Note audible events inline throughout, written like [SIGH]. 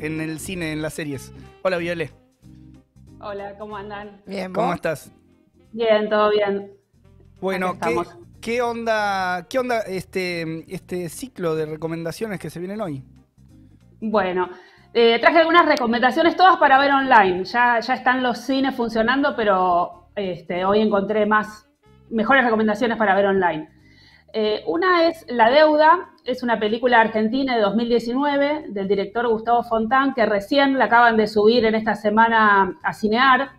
en el cine, en las series. Hola, Viole. Hola, ¿cómo andan? Bien, ¿Cómo ¿vos? estás? Bien, todo bien. Bueno, ¿qué, estamos. qué onda, qué onda este, este ciclo de recomendaciones que se vienen hoy? Bueno, eh, traje algunas recomendaciones todas para ver online. Ya, ya están los cines funcionando, pero este, hoy encontré más mejores recomendaciones para ver online. Eh, una es La Deuda, es una película argentina de 2019 del director Gustavo Fontán, que recién la acaban de subir en esta semana a Cinear.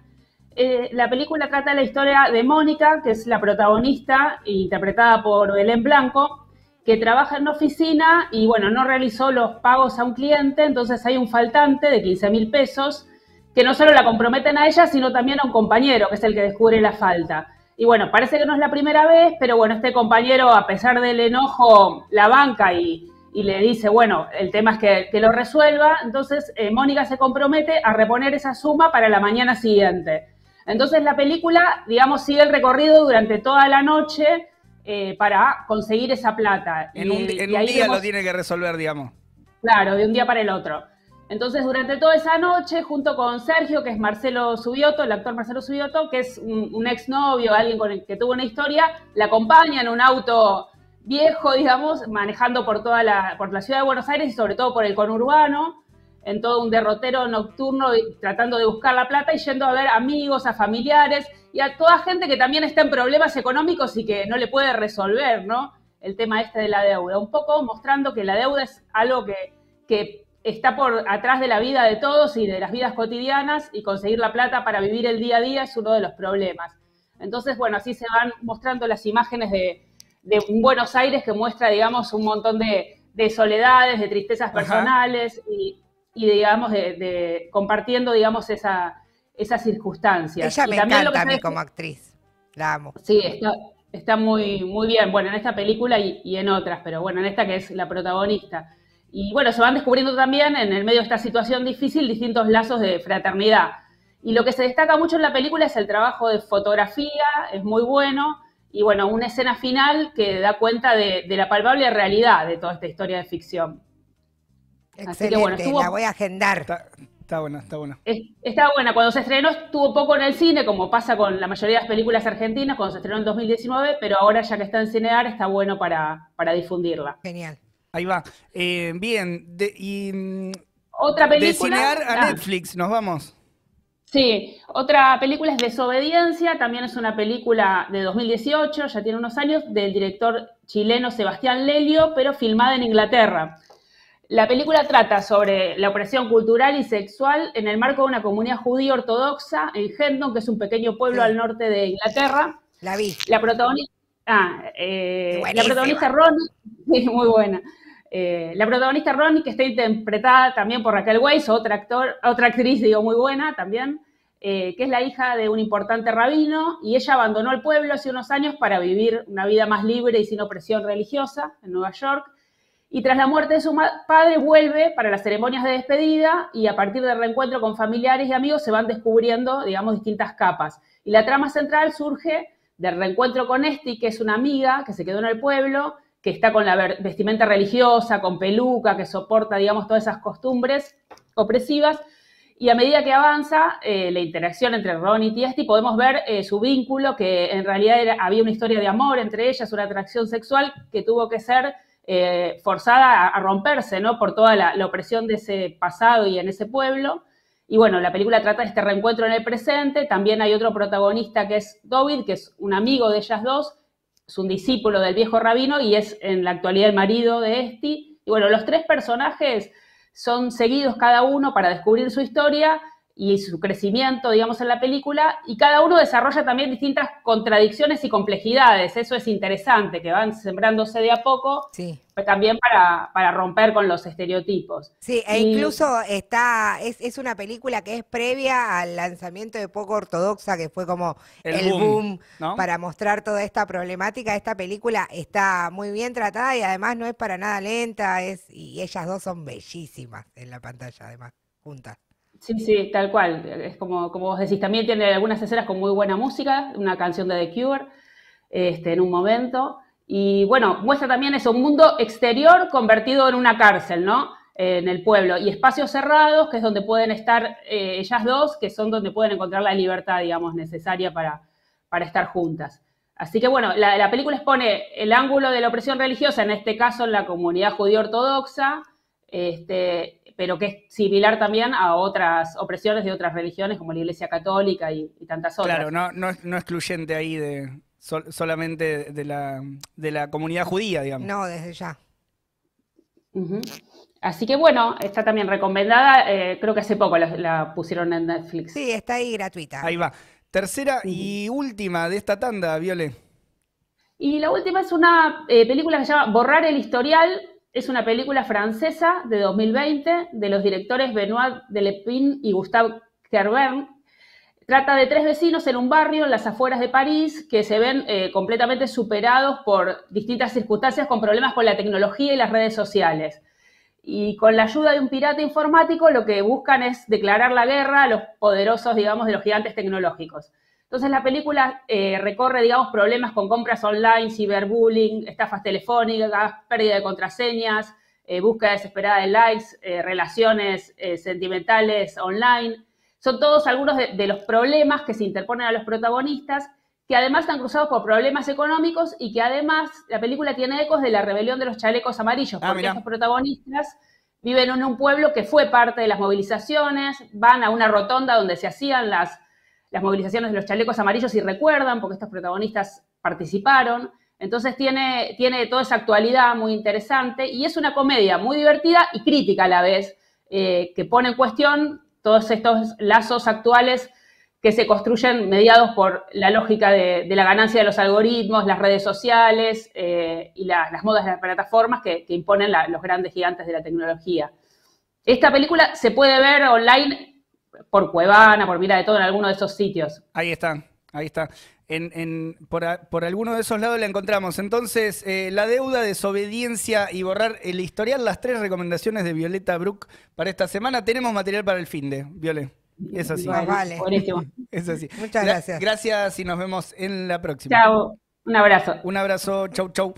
Eh, la película trata la historia de Mónica, que es la protagonista, interpretada por Belén Blanco, que trabaja en una oficina y bueno, no realizó los pagos a un cliente, entonces hay un faltante de 15 mil pesos que no solo la comprometen a ella, sino también a un compañero, que es el que descubre la falta. Y bueno, parece que no es la primera vez, pero bueno, este compañero, a pesar del enojo, la banca y, y le dice, bueno, el tema es que, que lo resuelva. Entonces, eh, Mónica se compromete a reponer esa suma para la mañana siguiente. Entonces, la película, digamos, sigue el recorrido durante toda la noche eh, para conseguir esa plata. En un, Y- en y un ahí día vemos- lo tiene que resolver, digamos. Claro, de un día para el otro. Entonces, durante toda esa noche, junto con Sergio, que es Marcelo Subioto, el actor Marcelo Subioto, que es un, un exnovio, alguien con el que tuvo una historia, la acompaña en un auto viejo, digamos, manejando por toda la, por la ciudad de Buenos Aires y sobre todo por el conurbano, en todo un derrotero nocturno, tratando de buscar la plata y yendo a ver amigos, a familiares y a toda gente que también está en problemas económicos y que no le puede resolver, ¿no? El tema este de la deuda. Un poco mostrando que la deuda es algo que, que está por atrás de la vida de todos y de las vidas cotidianas y conseguir la plata para vivir el día a día es uno de los problemas. Entonces, bueno, así se van mostrando las imágenes de, de un Buenos Aires que muestra, digamos, un montón de, de soledades, de tristezas personales y, y, digamos, de, de compartiendo, digamos, esa, esas circunstancias. Ella Y me también lo encanta a que mí como actriz. La amo. Sí, está, está muy, muy bien. Bueno, en esta película y, y en otras, pero bueno, en esta que es la protagonista. Y bueno, se van descubriendo también en el medio de esta situación difícil distintos lazos de fraternidad. Y lo que se destaca mucho en la película es el trabajo de fotografía, es muy bueno. Y bueno, una escena final que da cuenta de, de la palpable realidad de toda esta historia de ficción. Así que, Excelente, bueno, estuvo- la voy a agendar. Está, está buena, está buena. Es- Está buena, cuando se estrenó estuvo poco en el cine, como pasa con la mayoría de las películas argentinas, cuando se estrenó en 2019, pero ahora ya que está en Cinear está bueno para, para difundirla. Genial. Ahí va. Eh, bien, de, y mm, Otra película... de cinear a Ah, Netflix, nos vamos. Sí, otra película es Desobediencia, también es una película de 2018, ya tiene unos años, del director chileno Sebastián Lelio, pero filmada en Inglaterra. La película trata sobre la opresión cultural y sexual en el marco de una comunidad judía ortodoxa en Hendon, que es un pequeño pueblo Sí. al norte de Inglaterra. La vi. La protagonista, ah, eh, la Buenísima. protagonista Ronnie, [LAUGHS] sí, muy buena. Eh, la protagonista Ronnie, que está interpretada también por Raquel Weisz, otra actriz, muy buena también, eh, que es la hija de un importante rabino, y ella abandonó el pueblo hace unos años para vivir una vida más libre y sin opresión religiosa en Nueva York. Y tras la muerte de su padre vuelve para las ceremonias de despedida y a partir del reencuentro con familiares y amigos se van descubriendo, digamos, distintas capas. Y la trama central surge del reencuentro con Esti, que es una amiga que se quedó en el pueblo, que está con la vestimenta religiosa, con peluca, que soporta, digamos, todas esas costumbres opresivas. Y a medida que avanza eh, la interacción entre Ron y Esti, podemos ver eh, su vínculo, que en realidad había una historia de amor entre ellas, una atracción sexual que tuvo que ser eh, forzada a, a romperse, ¿no? Por toda la, la opresión de ese pasado y en ese pueblo. Y bueno, la película trata de este reencuentro en el presente. También hay otro protagonista que es David, que es un amigo de ellas dos, es un discípulo del viejo rabino y es en la actualidad el marido de Esti. Y bueno, los tres personajes son seguidos cada uno para descubrir su historia y su crecimiento, digamos, en la película, y cada uno desarrolla también distintas contradicciones y complejidades. Eso es interesante, que van sembrándose de a poco, Sí. pero también para, para romper con los estereotipos. Sí, e Y- incluso está, es, es una película que es previa al lanzamiento de Poco Ortodoxa, que fue como El el, boom, boom, ¿no? para mostrar toda esta problemática. Esta película está muy bien tratada y además no es para nada lenta, es, y ellas dos son bellísimas en la pantalla, además, juntas. Sí, sí, tal cual. Es como, como vos decís, también tiene algunas escenas con muy buena música, una canción de The Cure, este, en un momento. Y bueno, muestra también eso, un mundo exterior convertido en una cárcel, ¿no? en el pueblo, y espacios cerrados, que es donde pueden estar eh, ellas dos, que son donde pueden encontrar la libertad, digamos, necesaria para, para estar juntas. Así que bueno, la, película expone el ángulo de la opresión religiosa, en este caso en la comunidad judío ortodoxa, este, pero que es similar también a otras opresiones de otras religiones, como la Iglesia Católica y, tantas otras. Claro, no, no, no excluyente ahí de solamente de la, de la comunidad judía, digamos. No, desde ya. Así que bueno, está también recomendada, eh, creo que hace poco la, pusieron en Netflix. Sí, está ahí gratuita. Ahí va. Tercera y última de esta tanda, Viole. Y la última es una eh, película que se llama Borrar el historial. Es una película francesa de 2020 de los directores Benoit Delepin y Gustave Kervern. Trata de tres vecinos en un barrio en las afueras de París que se ven eh, completamente superados por distintas circunstancias con problemas con la tecnología y las redes sociales y con la ayuda de un pirata informático lo que buscan es declarar la guerra a los poderosos, digamos, de los gigantes tecnológicos. Entonces la película eh, recorre, digamos, problemas con compras online, ciberbullying, estafas telefónicas, pérdida de contraseñas, eh, búsqueda desesperada de likes, eh, relaciones sentimentales online. Son todos algunos de, los problemas que se interponen a los protagonistas, que además están cruzados por problemas económicos y que además la película tiene ecos de la rebelión de los chalecos amarillos, ah, porque estos protagonistas viven en un pueblo que fue parte de las movilizaciones, van a una rotonda donde se hacían las, las movilizaciones de los chalecos amarillos y recuerdan, porque estos protagonistas participaron. Entonces tiene, tiene toda esa actualidad muy interesante y es una comedia muy divertida y crítica a la vez, eh, que pone en cuestión todos estos lazos actuales que se construyen mediados por la lógica de, la ganancia de los algoritmos, las redes sociales eh, y las modas de las plataformas que, imponen los grandes gigantes de la tecnología. Esta película se puede ver online por Cuevana, por Mira de Todo, en alguno de esos sitios. Ahí está, ahí está. En, por, alguno de esos lados la encontramos. Entonces, eh, la deuda, desobediencia y borrar el historial, las tres recomendaciones de Violeta Brook para esta semana. Tenemos material para el fin de, Viole. Es así. vale. [LAUGHS] Es así. Muchas gracias. Gracias y nos vemos en la próxima. Chao. Un abrazo. Un abrazo. Chau, chau.